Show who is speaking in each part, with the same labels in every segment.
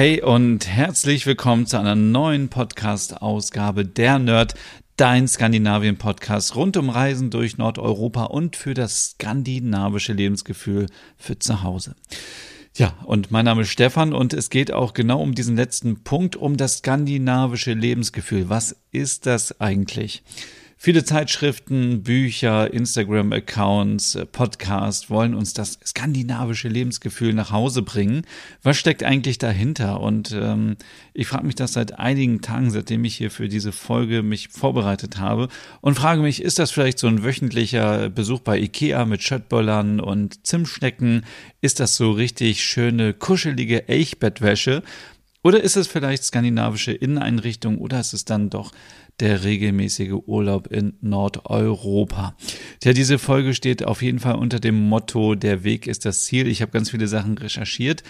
Speaker 1: Hey und herzlich willkommen zu einer neuen Podcast-Ausgabe der Nerd, dein Skandinavien-Podcast rund um Reisen durch Nordeuropa und für das skandinavische Lebensgefühl für zu Hause. Ja, und mein Name ist Stefan und es geht auch genau um diesen letzten Punkt, um das skandinavische Lebensgefühl. Was ist das eigentlich? Viele Zeitschriften, Bücher, Instagram-Accounts, äh, Podcasts wollen uns das skandinavische Lebensgefühl nach Hause bringen. Was steckt eigentlich dahinter? Und ähm, ich frage mich das seit einigen Tagen, seitdem ich hier für diese Folge mich vorbereitet habe und frage mich, ist das vielleicht so ein wöchentlicher Besuch bei Ikea mit Schöttböllern und Zimtschnecken? Ist das so richtig schöne, kuschelige Elchbettwäsche? Oder ist es vielleicht skandinavische Inneneinrichtung oder ist es dann doch der regelmäßige Urlaub in Nordeuropa. Ja, diese Folge steht auf jeden Fall unter dem Motto, der Weg ist das Ziel. Ich habe ganz viele Sachen recherchiert.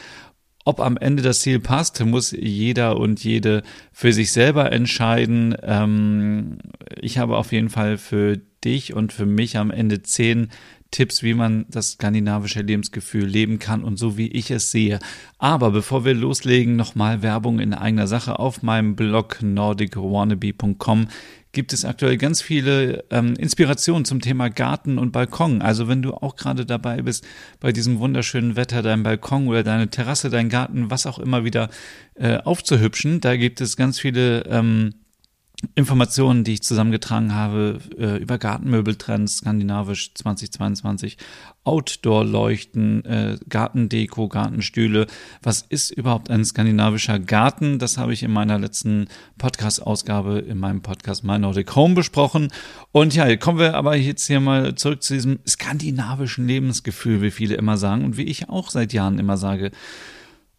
Speaker 1: Ob am Ende das Ziel passt, muss jeder und jede für sich selber entscheiden. Ähm, ich habe auf jeden Fall für dich und für mich am Ende zehn Tipps, wie man das skandinavische Lebensgefühl leben kann und so wie ich es sehe. Aber bevor wir loslegen, nochmal Werbung in eigener Sache. Auf meinem Blog nordicwannabe.com gibt es aktuell ganz viele ähm, Inspirationen zum Thema Garten und Balkon. Also wenn du auch gerade dabei bist, bei diesem wunderschönen Wetter deinen Balkon oder deine Terrasse, deinen Garten, was auch immer wieder äh, aufzuhübschen, da gibt es ganz viele ähm, Informationen, die ich zusammengetragen habe äh, über Gartenmöbeltrends, skandinavisch 2022, Outdoor-Leuchten, äh, Gartendeko, Gartenstühle. Was ist überhaupt ein skandinavischer Garten? Das habe ich in meiner letzten Podcast-Ausgabe in meinem Podcast My Nordic Home besprochen. Und ja, kommen wir aber jetzt hier mal zurück zu diesem skandinavischen Lebensgefühl, wie viele immer sagen und wie ich auch seit Jahren immer sage.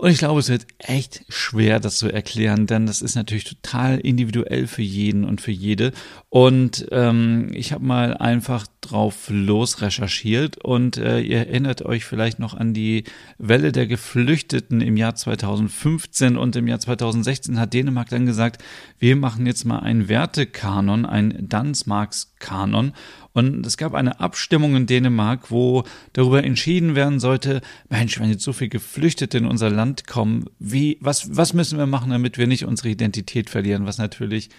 Speaker 1: Und ich glaube, es wird echt schwer, das zu erklären, denn das ist natürlich total individuell für jeden und für jede. Und ähm, ich habe mal einfach drauf los recherchiert und äh, ihr erinnert euch vielleicht noch an die Welle der Geflüchteten im Jahr 2015 und im Jahr 2016 hat Dänemark dann gesagt, wir machen jetzt mal einen Wertekanon, einen Dansmarks-Kanon und es gab eine Abstimmung in Dänemark, wo darüber entschieden werden sollte, Mensch, wenn jetzt so viele Geflüchtete in unser Land kommen, wie, was, was müssen wir machen, damit wir nicht unsere Identität verlieren, was natürlich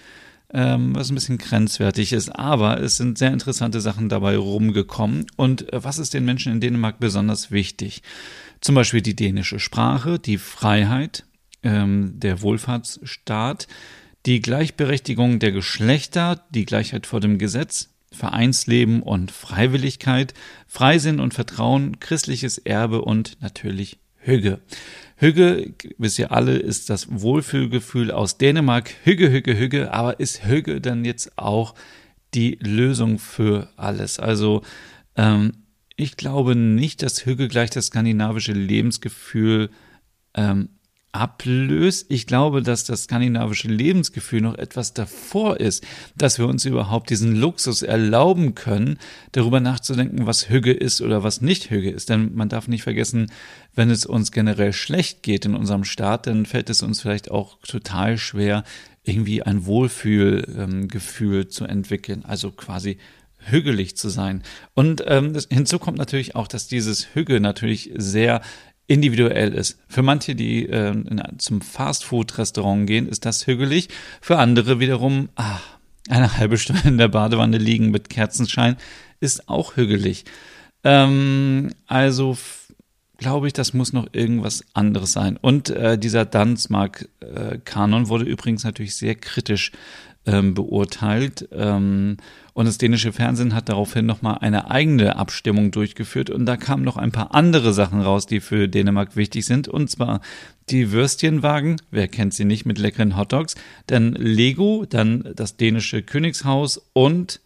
Speaker 1: ähm, was ein bisschen grenzwertig ist. Aber es sind sehr interessante Sachen dabei rumgekommen. Und äh, was ist den Menschen in Dänemark besonders wichtig? Zum Beispiel die dänische Sprache, die Freiheit, ähm, der Wohlfahrtsstaat, die Gleichberechtigung der Geschlechter, die Gleichheit vor dem Gesetz, Vereinsleben und Freiwilligkeit, Freisinn und Vertrauen, christliches Erbe und natürlich Hüge. Hügge, wisst ihr alle, ist das Wohlfühlgefühl aus Dänemark. Hügge, Hügge, Hügge. Aber ist Hügge dann jetzt auch die Lösung für alles? Also, ähm, ich glaube nicht, dass Hügge gleich das skandinavische Lebensgefühl ähm, ablöst. Ich glaube, dass das skandinavische Lebensgefühl noch etwas davor ist, dass wir uns überhaupt diesen Luxus erlauben können, darüber nachzudenken, was Hüge ist oder was nicht Hüge ist. Denn man darf nicht vergessen, wenn es uns generell schlecht geht in unserem Staat, dann fällt es uns vielleicht auch total schwer, irgendwie ein Wohlfühlgefühl ähm, zu entwickeln. Also quasi hügelig zu sein. Und ähm, hinzu kommt natürlich auch, dass dieses Hügge natürlich sehr individuell ist. Für manche, die äh, in, zum Fastfood-Restaurant gehen, ist das hügelig. Für andere wiederum, ah, eine halbe Stunde in der Badewanne liegen mit Kerzenschein ist auch hügelig. Ähm, also glaube ich, das muss noch irgendwas anderes sein. Und äh, dieser Dansmark-Kanon äh, wurde übrigens natürlich sehr kritisch ähm, beurteilt. Ähm, und das dänische Fernsehen hat daraufhin nochmal eine eigene Abstimmung durchgeführt. Und da kamen noch ein paar andere Sachen raus, die für Dänemark wichtig sind. Und zwar die Würstchenwagen, wer kennt sie nicht mit leckeren Hotdogs, dann Lego, dann das dänische Königshaus und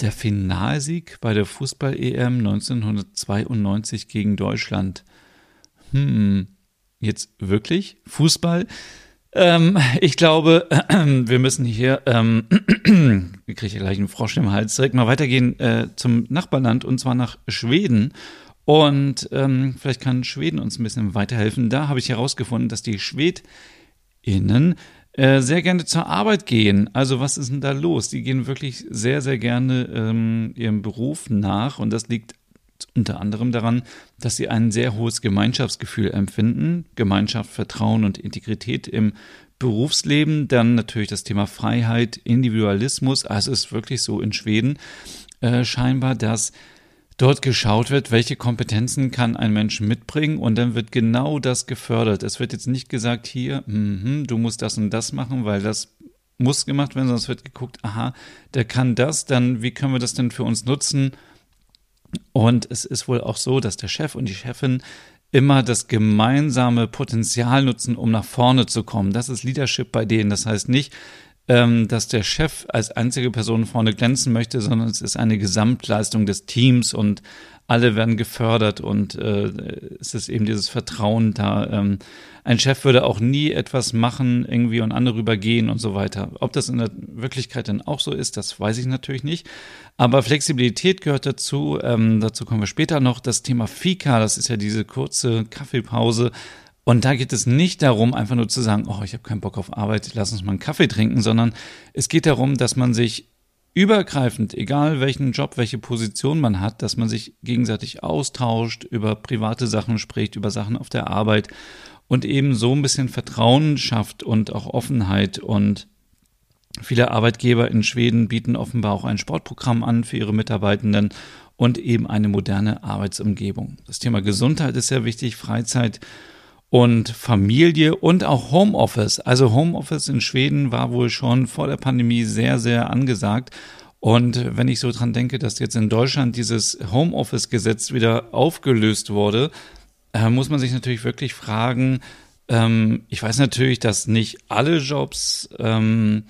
Speaker 1: der Finalsieg bei der Fußball-EM 1992 gegen Deutschland. Hm, Jetzt wirklich? Fußball? Ähm, ich glaube, äh, wir müssen hier, ähm, ich kriege gleich einen Frosch im Hals, direkt mal weitergehen äh, zum Nachbarland und zwar nach Schweden. Und ähm, vielleicht kann Schweden uns ein bisschen weiterhelfen. Da habe ich herausgefunden, dass die SchwedInnen äh, sehr gerne zur Arbeit gehen. Also was ist denn da los? Die gehen wirklich sehr, sehr gerne ähm, ihrem Beruf nach und das liegt unter anderem daran, dass sie ein sehr hohes Gemeinschaftsgefühl empfinden, Gemeinschaft, Vertrauen und Integrität im Berufsleben, dann natürlich das Thema Freiheit, Individualismus. Also es ist wirklich so in Schweden äh, scheinbar, dass dort geschaut wird, welche Kompetenzen kann ein Mensch mitbringen und dann wird genau das gefördert. Es wird jetzt nicht gesagt, hier, mh, du musst das und das machen, weil das muss gemacht werden, es wird geguckt, aha, der kann das, dann wie können wir das denn für uns nutzen? Und es ist wohl auch so, dass der Chef und die Chefin immer das gemeinsame Potenzial nutzen, um nach vorne zu kommen. Das ist Leadership bei denen. Das heißt nicht, ähm, dass der Chef als einzige Person vorne glänzen möchte, sondern es ist eine Gesamtleistung des Teams und alle werden gefördert und äh, es ist eben dieses Vertrauen da. Ähm, ein Chef würde auch nie etwas machen irgendwie und andere rübergehen und so weiter. Ob das in der Wirklichkeit dann auch so ist, das weiß ich natürlich nicht. Aber Flexibilität gehört dazu. Ähm, dazu kommen wir später noch. Das Thema Fika, das ist ja diese kurze Kaffeepause. Und da geht es nicht darum, einfach nur zu sagen, oh, ich habe keinen Bock auf Arbeit, lass uns mal einen Kaffee trinken, sondern es geht darum, dass man sich übergreifend, egal welchen Job, welche Position man hat, dass man sich gegenseitig austauscht, über private Sachen spricht, über Sachen auf der Arbeit und eben so ein bisschen Vertrauen schafft und auch Offenheit und viele Arbeitgeber in Schweden bieten offenbar auch ein Sportprogramm an für ihre Mitarbeitenden und eben eine moderne Arbeitsumgebung. Das Thema Gesundheit ist sehr wichtig, Freizeit und Familie und auch Homeoffice. Also Homeoffice in Schweden war wohl schon vor der Pandemie sehr, sehr angesagt. Und wenn ich so dran denke, dass jetzt in Deutschland dieses Homeoffice-Gesetz wieder aufgelöst wurde, äh, muss man sich natürlich wirklich fragen, ähm, ich weiß natürlich, dass nicht alle Jobs ähm,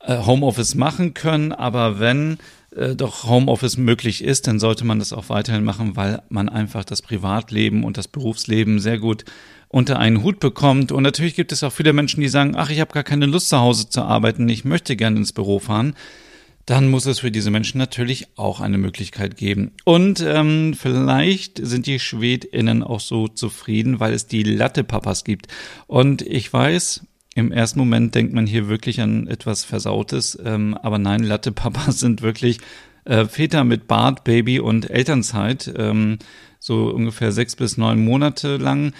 Speaker 1: äh, Homeoffice machen können, aber wenn äh, doch Homeoffice möglich ist, dann sollte man das auch weiterhin machen, weil man einfach das Privatleben und das Berufsleben sehr gut unter einen Hut bekommt. Und natürlich gibt es auch viele Menschen, die sagen, ach, ich habe gar keine Lust zu Hause zu arbeiten, ich möchte gerne ins Büro fahren dann muss es für diese Menschen natürlich auch eine Möglichkeit geben. Und ähm, vielleicht sind die SchwedInnen auch so zufrieden, weil es die Latte-Papas gibt. Und ich weiß, im ersten Moment denkt man hier wirklich an etwas Versautes, ähm, aber nein, Latte-Papas sind wirklich äh, Väter mit Bart, Baby und Elternzeit, ähm, so ungefähr sechs bis neun Monate lang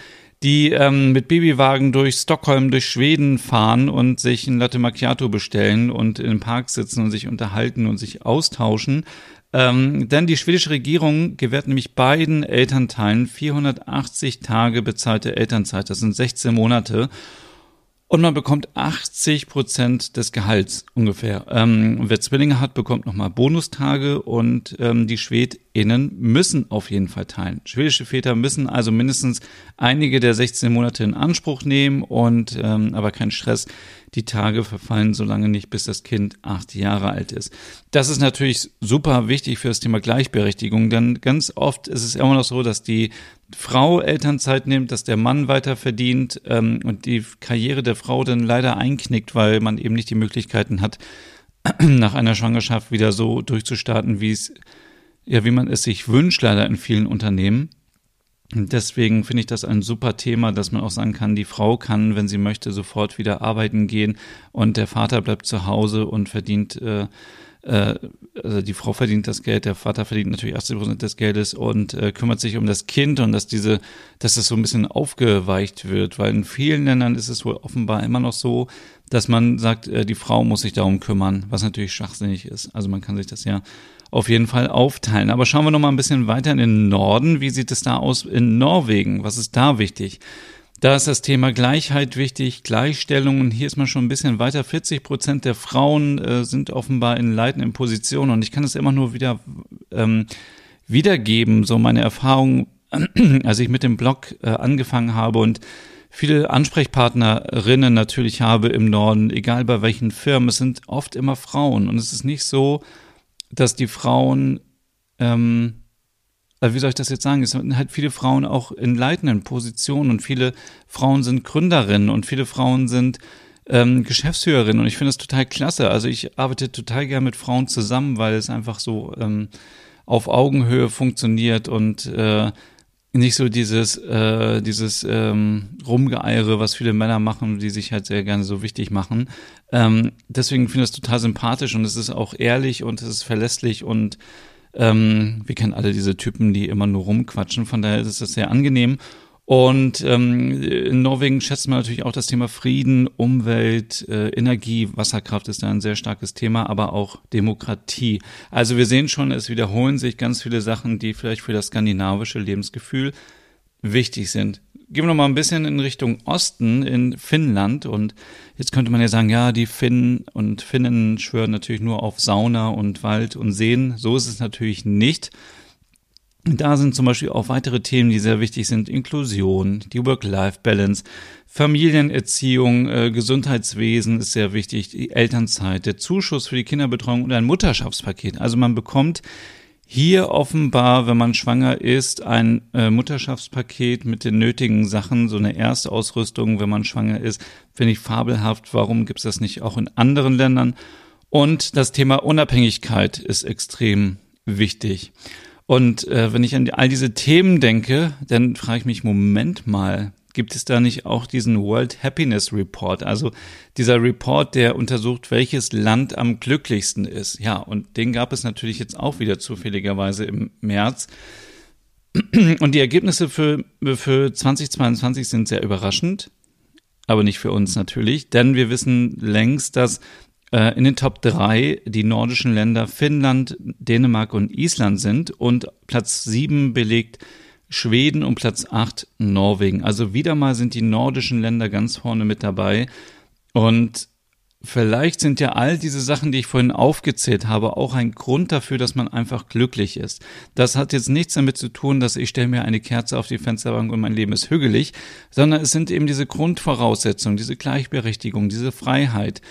Speaker 1: die ähm, mit Babywagen durch Stockholm, durch Schweden fahren und sich ein Latte Macchiato bestellen und im Park sitzen und sich unterhalten und sich austauschen. Ähm, denn die schwedische Regierung gewährt nämlich beiden Elternteilen 480 Tage bezahlte Elternzeit. Das sind 16 Monate. Und man bekommt 80 Prozent des Gehalts ungefähr. Ähm, wer Zwillinge hat, bekommt nochmal Bonustage und ähm, die SchwedInnen müssen auf jeden Fall teilen. Schwedische Väter müssen also mindestens einige der 16 Monate in Anspruch nehmen und ähm, aber kein Stress. Die Tage verfallen so lange nicht, bis das Kind acht Jahre alt ist. Das ist natürlich super wichtig für das Thema Gleichberechtigung, denn ganz oft ist es immer noch so, dass die Frau Elternzeit nimmt, dass der Mann weiter verdient ähm, und die Karriere der Frau dann leider einknickt, weil man eben nicht die Möglichkeiten hat, nach einer Schwangerschaft wieder so durchzustarten, wie es ja, wie man es sich wünscht, leider in vielen Unternehmen. Deswegen finde ich das ein super Thema, dass man auch sagen kann, die Frau kann, wenn sie möchte, sofort wieder arbeiten gehen und der Vater bleibt zu Hause und verdient äh, äh, also die Frau verdient das Geld, der Vater verdient natürlich 80 Prozent des Geldes und äh, kümmert sich um das Kind und dass diese, dass das so ein bisschen aufgeweicht wird, weil in vielen Ländern ist es wohl offenbar immer noch so, dass man sagt, äh, die Frau muss sich darum kümmern, was natürlich schwachsinnig ist. Also man kann sich das ja auf jeden Fall aufteilen. Aber schauen wir noch mal ein bisschen weiter in den Norden. Wie sieht es da aus in Norwegen? Was ist da wichtig? Da ist das Thema Gleichheit wichtig, Gleichstellung. Und hier ist man schon ein bisschen weiter. 40 Prozent der Frauen äh, sind offenbar in leitenden Positionen. Und ich kann es immer nur wieder ähm, wiedergeben, so meine Erfahrung, als ich mit dem Blog äh, angefangen habe und viele Ansprechpartnerinnen natürlich habe im Norden, egal bei welchen Firmen. Es sind oft immer Frauen. Und es ist nicht so, dass die Frauen ähm, äh, wie soll ich das jetzt sagen? Es sind halt viele Frauen auch in leitenden Positionen und viele Frauen sind Gründerinnen und viele Frauen sind ähm, Geschäftsführerin und ich finde das total klasse. Also ich arbeite total gern mit Frauen zusammen, weil es einfach so ähm, auf Augenhöhe funktioniert und äh, nicht so dieses, äh, dieses ähm, Rumgeeire, was viele Männer machen, die sich halt sehr gerne so wichtig machen. Ähm, deswegen finde ich das total sympathisch und es ist auch ehrlich und es ist verlässlich und ähm, wir kennen alle diese Typen, die immer nur rumquatschen, von daher ist es sehr angenehm. Und ähm, in Norwegen schätzt man natürlich auch das Thema Frieden, Umwelt, äh, Energie, Wasserkraft ist da ein sehr starkes Thema, aber auch Demokratie. Also wir sehen schon, es wiederholen sich ganz viele Sachen, die vielleicht für das skandinavische Lebensgefühl wichtig sind. Gehen wir noch mal ein bisschen in Richtung Osten, in Finnland. Und jetzt könnte man ja sagen, ja, die Finnen und Finnen schwören natürlich nur auf Sauna und Wald und Seen. So ist es natürlich nicht. Da sind zum Beispiel auch weitere Themen, die sehr wichtig sind. Inklusion, die Work-Life-Balance, Familienerziehung, äh, Gesundheitswesen ist sehr wichtig, die Elternzeit, der Zuschuss für die Kinderbetreuung und ein Mutterschaftspaket. Also man bekommt hier offenbar, wenn man schwanger ist, ein äh, Mutterschaftspaket mit den nötigen Sachen, so eine Erstausrüstung, wenn man schwanger ist, finde ich fabelhaft. Warum gibt es das nicht auch in anderen Ländern? Und das Thema Unabhängigkeit ist extrem wichtig. Und äh, wenn ich an all diese Themen denke, dann frage ich mich, Moment mal, gibt es da nicht auch diesen World Happiness Report? Also dieser Report, der untersucht, welches Land am glücklichsten ist. Ja, und den gab es natürlich jetzt auch wieder zufälligerweise im März. Und die Ergebnisse für, für 2022 sind sehr überraschend, aber nicht für uns natürlich, denn wir wissen längst, dass äh, in den Top 3 die nordischen Länder Finnland, Dänemark und Island sind und Platz 7 belegt Schweden und Platz 8 Norwegen. Also wieder mal sind die nordischen Länder ganz vorne mit dabei. Und vielleicht sind ja all diese Sachen, die ich vorhin aufgezählt habe, auch ein Grund dafür, dass man einfach glücklich ist. Das hat jetzt nichts damit zu tun, dass ich stelle mir eine Kerze auf die Fensterbank und mein Leben ist hügelig, sondern es sind eben diese Grundvoraussetzungen, diese Gleichberechtigung, diese Freiheit,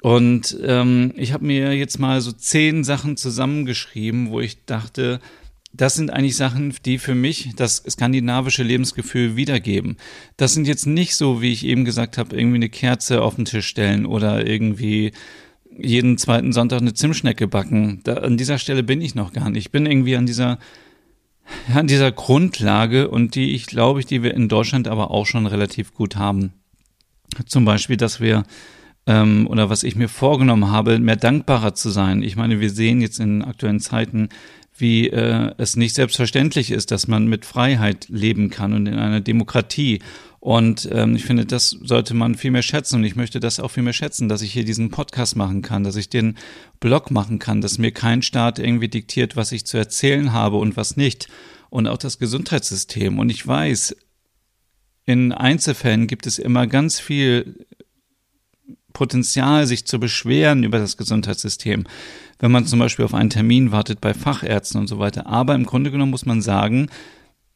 Speaker 1: und ähm, ich habe mir jetzt mal so zehn Sachen zusammengeschrieben, wo ich dachte, das sind eigentlich Sachen, die für mich das skandinavische Lebensgefühl wiedergeben. Das sind jetzt nicht so, wie ich eben gesagt habe, irgendwie eine Kerze auf den Tisch stellen oder irgendwie jeden zweiten Sonntag eine Zimtschnecke backen. Da, an dieser Stelle bin ich noch gar nicht. Ich bin irgendwie an dieser, an dieser Grundlage und die ich glaube ich, die wir in Deutschland aber auch schon relativ gut haben. Zum Beispiel, dass wir ähm, oder was ich mir vorgenommen habe, mehr dankbarer zu sein. Ich meine, wir sehen jetzt in aktuellen Zeiten, wie äh, es nicht selbstverständlich ist, dass man mit Freiheit leben kann und in einer Demokratie. Und ähm, ich finde, das sollte man viel mehr schätzen. Und ich möchte das auch viel mehr schätzen, dass ich hier diesen Podcast machen kann, dass ich den Blog machen kann, dass mir kein Staat irgendwie diktiert, was ich zu erzählen habe und was nicht. Und auch das Gesundheitssystem. Und ich weiß, in Einzelfällen gibt es immer ganz viel Potenzial, sich zu beschweren über das Gesundheitssystem, wenn man zum Beispiel auf einen Termin wartet bei Fachärzten und so weiter. Aber im Grunde genommen muss man sagen,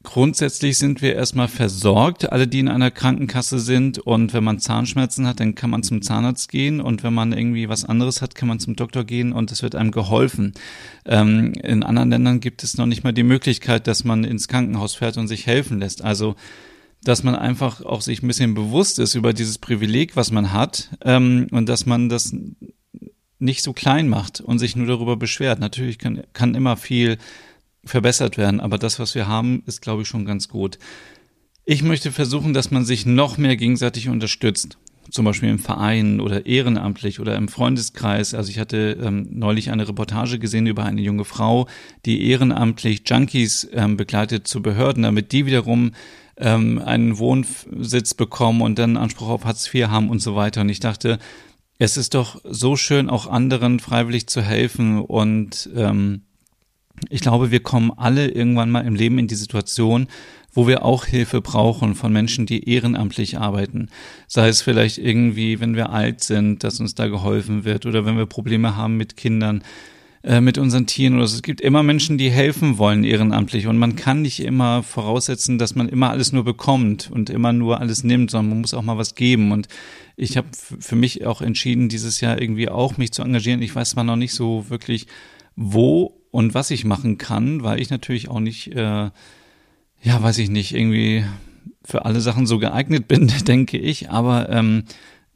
Speaker 1: Grundsätzlich sind wir erstmal versorgt, alle, die in einer Krankenkasse sind. Und wenn man Zahnschmerzen hat, dann kann man zum Zahnarzt gehen. Und wenn man irgendwie was anderes hat, kann man zum Doktor gehen und es wird einem geholfen. Ähm, in anderen Ländern gibt es noch nicht mal die Möglichkeit, dass man ins Krankenhaus fährt und sich helfen lässt. Also dass man einfach auch sich ein bisschen bewusst ist über dieses Privileg, was man hat, ähm, und dass man das nicht so klein macht und sich nur darüber beschwert. Natürlich kann, kann immer viel verbessert werden, aber das, was wir haben, ist, glaube ich, schon ganz gut. Ich möchte versuchen, dass man sich noch mehr gegenseitig unterstützt. Zum Beispiel im Verein oder ehrenamtlich oder im Freundeskreis. Also ich hatte ähm, neulich eine Reportage gesehen über eine junge Frau, die ehrenamtlich Junkies ähm, begleitet zu Behörden, damit die wiederum ähm, einen Wohnsitz bekommen und dann Anspruch auf Hartz IV haben und so weiter. Und ich dachte, es ist doch so schön, auch anderen freiwillig zu helfen. Und ähm, ich glaube, wir kommen alle irgendwann mal im Leben in die Situation, wo wir auch Hilfe brauchen von Menschen, die ehrenamtlich arbeiten. Sei es vielleicht irgendwie, wenn wir alt sind, dass uns da geholfen wird oder wenn wir Probleme haben mit Kindern. Äh, mit unseren Tieren oder so. Es gibt immer Menschen, die helfen wollen ehrenamtlich und man kann nicht immer voraussetzen, dass man immer alles nur bekommt und immer nur alles nimmt, sondern man muss auch mal was geben und ich habe für mich auch entschieden, dieses Jahr irgendwie auch mich zu engagieren. Ich weiß zwar noch nicht so wirklich, wo und was ich machen kann, weil ich natürlich auch nicht, äh, ja, weiß ich nicht, irgendwie für alle Sachen so geeignet bin, denke ich. Aber ähm,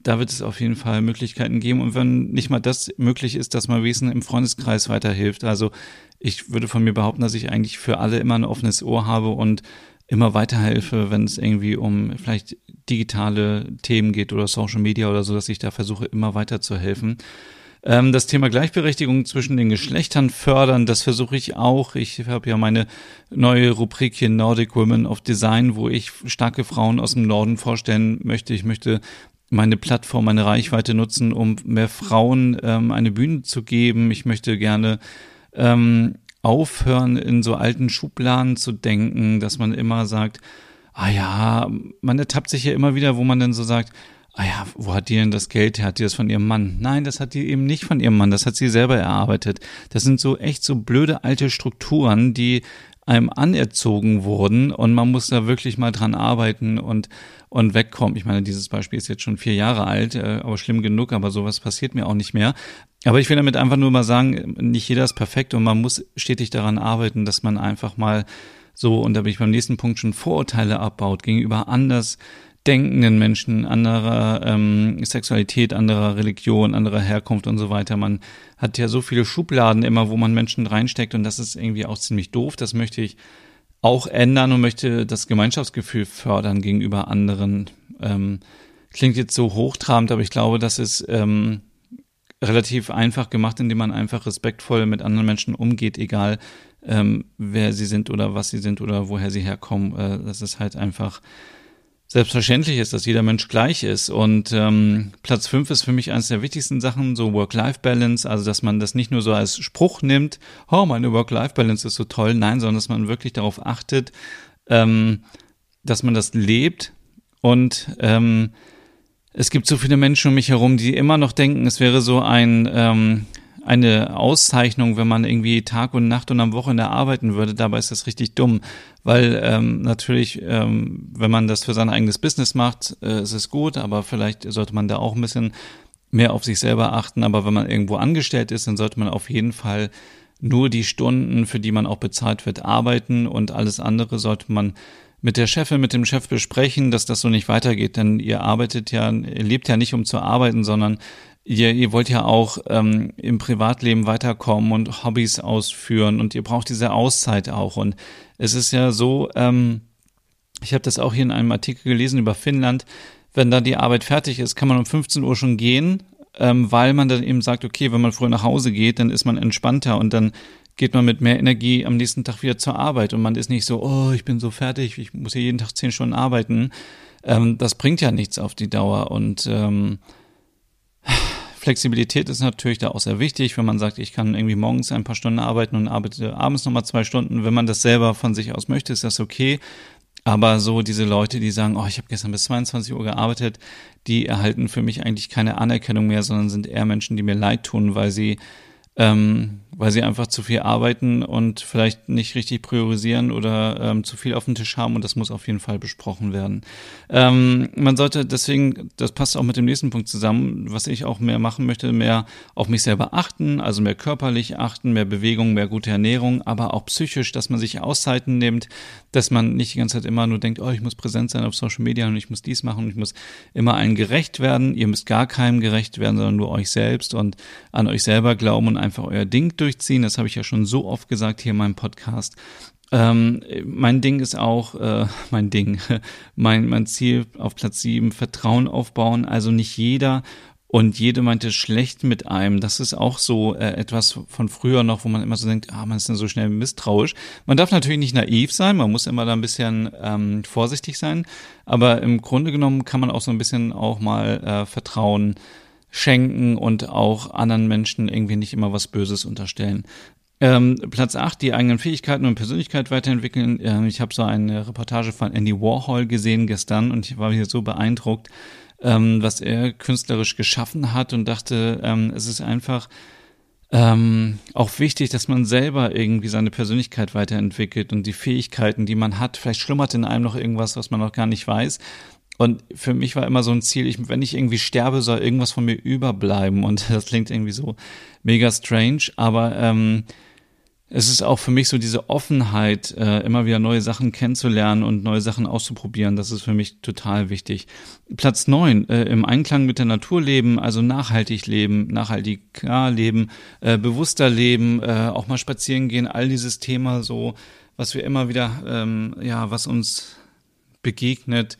Speaker 1: da wird es auf jeden Fall Möglichkeiten geben. Und wenn nicht mal das möglich ist, dass man Wesen im Freundeskreis weiterhilft. Also ich würde von mir behaupten, dass ich eigentlich für alle immer ein offenes Ohr habe und immer weiterhelfe, wenn es irgendwie um vielleicht digitale Themen geht oder Social Media oder so, dass ich da versuche, immer weiter zu helfen. Ähm, das Thema Gleichberechtigung zwischen den Geschlechtern fördern, das versuche ich auch. Ich habe ja meine neue Rubrik hier Nordic Women of Design, wo ich starke Frauen aus dem Norden vorstellen möchte. Ich möchte meine Plattform, meine Reichweite nutzen, um mehr Frauen ähm, eine Bühne zu geben. Ich möchte gerne ähm, aufhören, in so alten Schubladen zu denken, dass man immer sagt, ah ja, man ertappt sich ja immer wieder, wo man dann so sagt, ah ja, wo hat die denn das Geld her? Hat die das von ihrem Mann? Nein, das hat die eben nicht von ihrem Mann, das hat sie selber erarbeitet. Das sind so echt so blöde alte Strukturen, die einem anerzogen wurden und man muss da wirklich mal dran arbeiten und und wegkommen. Ich meine, dieses Beispiel ist jetzt schon vier Jahre alt, äh, aber schlimm genug, aber sowas passiert mir auch nicht mehr. Aber ich will damit einfach nur mal sagen, nicht jeder ist perfekt und man muss stetig daran arbeiten, dass man einfach mal so, und da bin ich beim nächsten Punkt schon Vorurteile abbaut gegenüber anders denkenden Menschen, anderer ähm, Sexualität, anderer Religion, anderer Herkunft und so weiter. Man hat ja so viele Schubladen immer, wo man Menschen reinsteckt und das ist irgendwie auch ziemlich doof. Das möchte ich auch ändern und möchte das Gemeinschaftsgefühl fördern gegenüber anderen. Ähm, klingt jetzt so hochtrabend, aber ich glaube, das ist ähm, relativ einfach gemacht, indem man einfach respektvoll mit anderen Menschen umgeht, egal ähm, wer sie sind oder was sie sind oder woher sie herkommen. Äh, das ist halt einfach selbstverständlich ist, dass jeder Mensch gleich ist. Und ähm, Platz fünf ist für mich eines der wichtigsten Sachen, so Work-Life-Balance, also dass man das nicht nur so als Spruch nimmt, oh, meine Work-Life-Balance ist so toll, nein, sondern dass man wirklich darauf achtet, ähm, dass man das lebt. Und ähm, es gibt so viele Menschen um mich herum, die immer noch denken, es wäre so ein ähm, eine Auszeichnung, wenn man irgendwie Tag und Nacht und am Wochenende arbeiten würde. Dabei ist das richtig dumm, weil ähm, natürlich, ähm, wenn man das für sein eigenes Business macht, äh, ist es gut, aber vielleicht sollte man da auch ein bisschen mehr auf sich selber achten. Aber wenn man irgendwo angestellt ist, dann sollte man auf jeden Fall nur die Stunden, für die man auch bezahlt wird, arbeiten und alles andere sollte man mit der Chefin, mit dem Chef besprechen, dass das so nicht weitergeht, denn ihr arbeitet ja, ihr lebt ja nicht um zu arbeiten, sondern ihr, ihr wollt ja auch ähm, im Privatleben weiterkommen und Hobbys ausführen und ihr braucht diese Auszeit auch. Und es ist ja so, ähm, ich habe das auch hier in einem Artikel gelesen über Finnland, wenn da die Arbeit fertig ist, kann man um 15 Uhr schon gehen, ähm, weil man dann eben sagt, okay, wenn man früher nach Hause geht, dann ist man entspannter und dann geht man mit mehr Energie am nächsten Tag wieder zur Arbeit und man ist nicht so, oh, ich bin so fertig, ich muss hier jeden Tag zehn Stunden arbeiten. Ähm, das bringt ja nichts auf die Dauer und ähm, Flexibilität ist natürlich da auch sehr wichtig, wenn man sagt, ich kann irgendwie morgens ein paar Stunden arbeiten und arbeite abends nochmal zwei Stunden. Wenn man das selber von sich aus möchte, ist das okay. Aber so diese Leute, die sagen, oh, ich habe gestern bis 22 Uhr gearbeitet, die erhalten für mich eigentlich keine Anerkennung mehr, sondern sind eher Menschen, die mir leid tun, weil sie ähm, weil sie einfach zu viel arbeiten und vielleicht nicht richtig priorisieren oder ähm, zu viel auf dem Tisch haben und das muss auf jeden Fall besprochen werden. Ähm, man sollte deswegen, das passt auch mit dem nächsten Punkt zusammen, was ich auch mehr machen möchte, mehr auf mich selber achten, also mehr körperlich achten, mehr Bewegung, mehr gute Ernährung, aber auch psychisch, dass man sich Auszeiten nimmt, dass man nicht die ganze Zeit immer nur denkt, oh, ich muss präsent sein auf Social Media und ich muss dies machen und ich muss immer allen gerecht werden. Ihr müsst gar keinem gerecht werden, sondern nur euch selbst und an euch selber glauben und einfach euer Ding durch durchziehen. Das habe ich ja schon so oft gesagt hier in meinem Podcast. Ähm, mein Ding ist auch, äh, mein Ding, mein, mein Ziel auf Platz sieben Vertrauen aufbauen. Also nicht jeder und jede meinte schlecht mit einem. Das ist auch so äh, etwas von früher noch, wo man immer so denkt, ah, man ist dann so schnell misstrauisch. Man darf natürlich nicht naiv sein, man muss immer da ein bisschen ähm, vorsichtig sein. Aber im Grunde genommen kann man auch so ein bisschen auch mal äh, Vertrauen schenken und auch anderen Menschen irgendwie nicht immer was Böses unterstellen. Ähm, Platz 8, die eigenen Fähigkeiten und Persönlichkeit weiterentwickeln. Ähm, ich habe so eine Reportage von Andy Warhol gesehen gestern und ich war hier so beeindruckt, ähm, was er künstlerisch geschaffen hat und dachte, ähm, es ist einfach ähm, auch wichtig, dass man selber irgendwie seine Persönlichkeit weiterentwickelt und die Fähigkeiten, die man hat. Vielleicht schlummert in einem noch irgendwas, was man noch gar nicht weiß. Und für mich war immer so ein Ziel, ich, wenn ich irgendwie sterbe, soll irgendwas von mir überbleiben. Und das klingt irgendwie so mega strange, aber ähm, es ist auch für mich so diese Offenheit, äh, immer wieder neue Sachen kennenzulernen und neue Sachen auszuprobieren. Das ist für mich total wichtig. Platz neun äh, im Einklang mit der Natur leben, also nachhaltig leben, nachhaltiger leben, äh, bewusster leben, äh, auch mal spazieren gehen, all dieses Thema so, was wir immer wieder, ähm, ja, was uns begegnet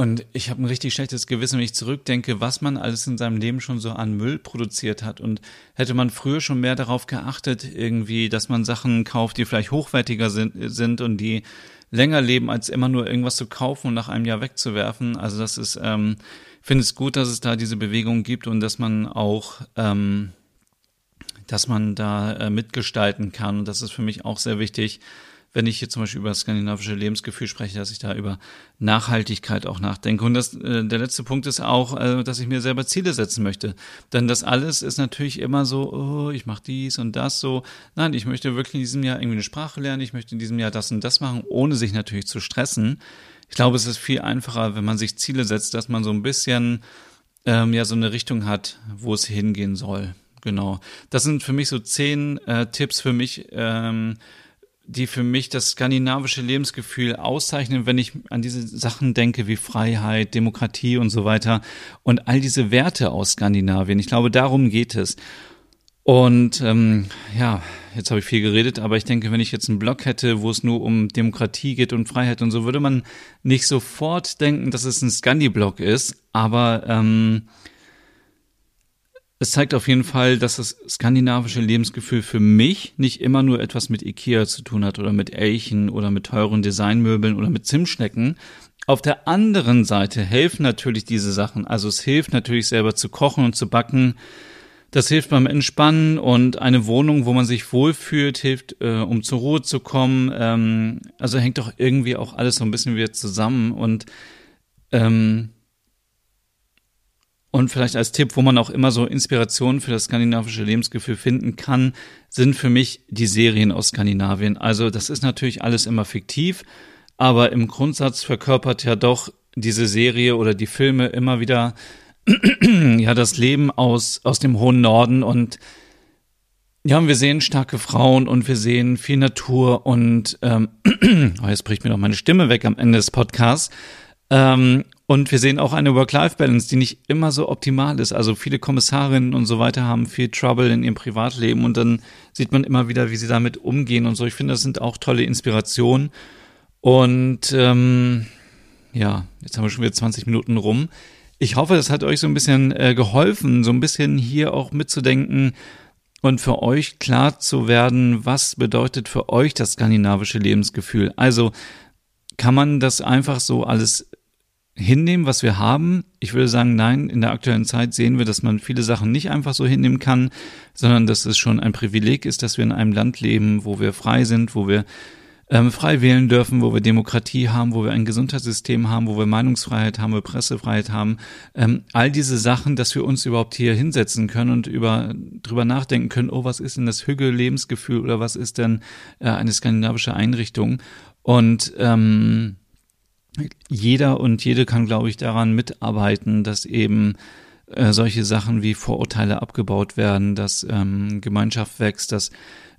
Speaker 1: und ich habe ein richtig schlechtes Gewissen, wenn ich zurückdenke, was man alles in seinem Leben schon so an Müll produziert hat. Und hätte man früher schon mehr darauf geachtet, irgendwie, dass man Sachen kauft, die vielleicht hochwertiger sind, sind und die länger leben, als immer nur irgendwas zu kaufen und nach einem Jahr wegzuwerfen. Also das ist, ähm, finde es gut, dass es da diese Bewegung gibt und dass man auch, ähm, dass man da äh, mitgestalten kann. Und das ist für mich auch sehr wichtig wenn ich hier zum Beispiel über das skandinavische Lebensgefühl spreche, dass ich da über Nachhaltigkeit auch nachdenke. Und das, äh, der letzte Punkt ist auch, äh, dass ich mir selber Ziele setzen möchte. Denn das alles ist natürlich immer so, oh, ich mache dies und das so. Nein, ich möchte wirklich in diesem Jahr irgendwie eine Sprache lernen, ich möchte in diesem Jahr das und das machen, ohne sich natürlich zu stressen. Ich glaube, es ist viel einfacher, wenn man sich Ziele setzt, dass man so ein bisschen ähm, ja so eine Richtung hat, wo es hingehen soll. Genau. Das sind für mich so zehn äh, Tipps für mich, ähm, die für mich das skandinavische Lebensgefühl auszeichnen, wenn ich an diese Sachen denke wie Freiheit, Demokratie und so weiter und all diese Werte aus Skandinavien. Ich glaube, darum geht es. Und ähm, ja, jetzt habe ich viel geredet, aber ich denke, wenn ich jetzt einen Blog hätte, wo es nur um Demokratie geht und Freiheit und so, würde man nicht sofort denken, dass es ein Scandi-Blog ist. Aber ähm, es zeigt auf jeden Fall, dass das skandinavische Lebensgefühl für mich nicht immer nur etwas mit Ikea zu tun hat oder mit Elchen oder mit teuren Designmöbeln oder mit Zimtschnecken. Auf der anderen Seite helfen natürlich diese Sachen. Also es hilft natürlich selber zu kochen und zu backen. Das hilft beim Entspannen und eine Wohnung, wo man sich wohlfühlt, hilft, äh, um zur Ruhe zu kommen. Ähm, also hängt doch irgendwie auch alles so ein bisschen wieder zusammen und ähm, und vielleicht als Tipp, wo man auch immer so Inspirationen für das skandinavische Lebensgefühl finden kann, sind für mich die Serien aus Skandinavien. Also das ist natürlich alles immer fiktiv, aber im Grundsatz verkörpert ja doch diese Serie oder die Filme immer wieder ja das Leben aus aus dem hohen Norden und ja, wir sehen starke Frauen und wir sehen viel Natur und ähm, oh, jetzt bricht mir doch meine Stimme weg am Ende des Podcasts. Ähm, und wir sehen auch eine Work-Life-Balance, die nicht immer so optimal ist. Also viele Kommissarinnen und so weiter haben viel Trouble in ihrem Privatleben und dann sieht man immer wieder, wie sie damit umgehen und so. Ich finde, das sind auch tolle Inspirationen. Und ähm, ja, jetzt haben wir schon wieder 20 Minuten rum. Ich hoffe, das hat euch so ein bisschen äh, geholfen, so ein bisschen hier auch mitzudenken und für euch klar zu werden, was bedeutet für euch das skandinavische Lebensgefühl. Also kann man das einfach so alles hinnehmen, was wir haben? Ich würde sagen, nein, in der aktuellen Zeit sehen wir, dass man viele Sachen nicht einfach so hinnehmen kann, sondern dass es schon ein Privileg ist, dass wir in einem Land leben, wo wir frei sind, wo wir ähm, frei wählen dürfen, wo wir Demokratie haben, wo wir ein Gesundheitssystem haben, wo wir Meinungsfreiheit haben, wo wir Pressefreiheit haben. Ähm, all diese Sachen, dass wir uns überhaupt hier hinsetzen können und über drüber nachdenken können, oh, was ist denn das Hügel-Lebensgefühl oder was ist denn äh, eine skandinavische Einrichtung? Und ähm, jeder und jede kann, glaube ich, daran mitarbeiten, dass eben äh, solche Sachen wie Vorurteile abgebaut werden, dass ähm, Gemeinschaft wächst, dass,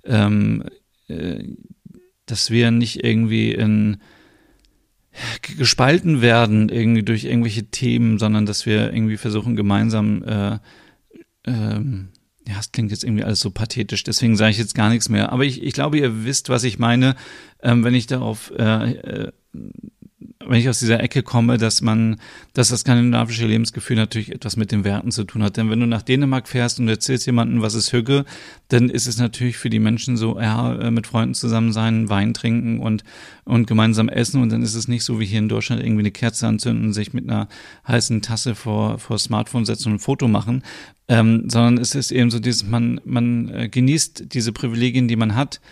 Speaker 1: ähm, äh, dass wir nicht irgendwie in gespalten werden irgendwie durch irgendwelche Themen, sondern dass wir irgendwie versuchen gemeinsam äh, ähm, ja, es klingt jetzt irgendwie alles so pathetisch, deswegen sage ich jetzt gar nichts mehr. Aber ich, ich glaube, ihr wisst, was ich meine, ähm, wenn ich darauf äh, äh, wenn ich aus dieser Ecke komme, dass man, dass das skandinavische Lebensgefühl natürlich etwas mit den Werten zu tun hat. Denn wenn du nach Dänemark fährst und erzählst jemandem, was ist Hügge, dann ist es natürlich für die Menschen so, ja, äh, mit Freunden zusammen sein, Wein trinken und, und gemeinsam essen. Und dann ist es nicht so wie hier in Deutschland irgendwie eine Kerze anzünden, sich mit einer heißen Tasse vor, vor Smartphone setzen und ein Foto machen. Ähm, sondern es ist eben so dieses, man, man äh, genießt diese Privilegien, die man hat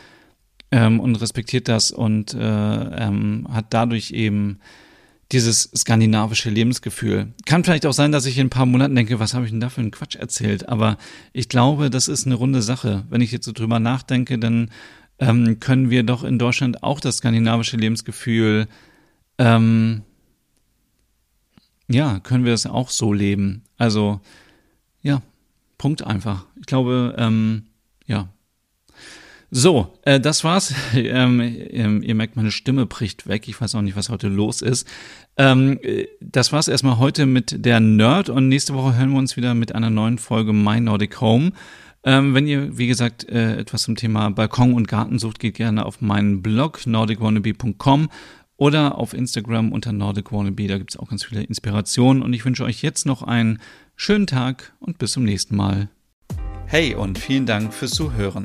Speaker 1: ähm, und respektiert das und äh, ähm, hat dadurch eben dieses skandinavische Lebensgefühl. Kann vielleicht auch sein, dass ich in ein paar Monaten denke, was habe ich denn da für einen Quatsch erzählt? Aber ich glaube, das ist eine runde Sache. Wenn ich jetzt so drüber nachdenke, dann ähm, können wir doch in Deutschland auch das skandinavische Lebensgefühl, ähm, ja, können wir es auch so leben. Also, ja, Punkt einfach. Ich glaube, ähm, ja, So, äh, das war's. Ähm, ähm, ihr merkt, meine Stimme bricht weg. Ich weiß auch nicht, was heute los ist. Ähm, äh, das war's erstmal heute mit der Nerd und nächste Woche hören wir uns wieder mit einer neuen Folge My Nordic Home. Ähm, wenn ihr, wie gesagt, äh, etwas zum Thema Balkon und Garten sucht, geht gerne auf meinen Blog nordicwannabe.com oder auf Instagram unter nordicwannabe. Da gibt's auch ganz viele Inspirationen und ich wünsche euch jetzt noch einen schönen Tag und bis zum nächsten Mal. Hey und vielen Dank fürs Zuhören.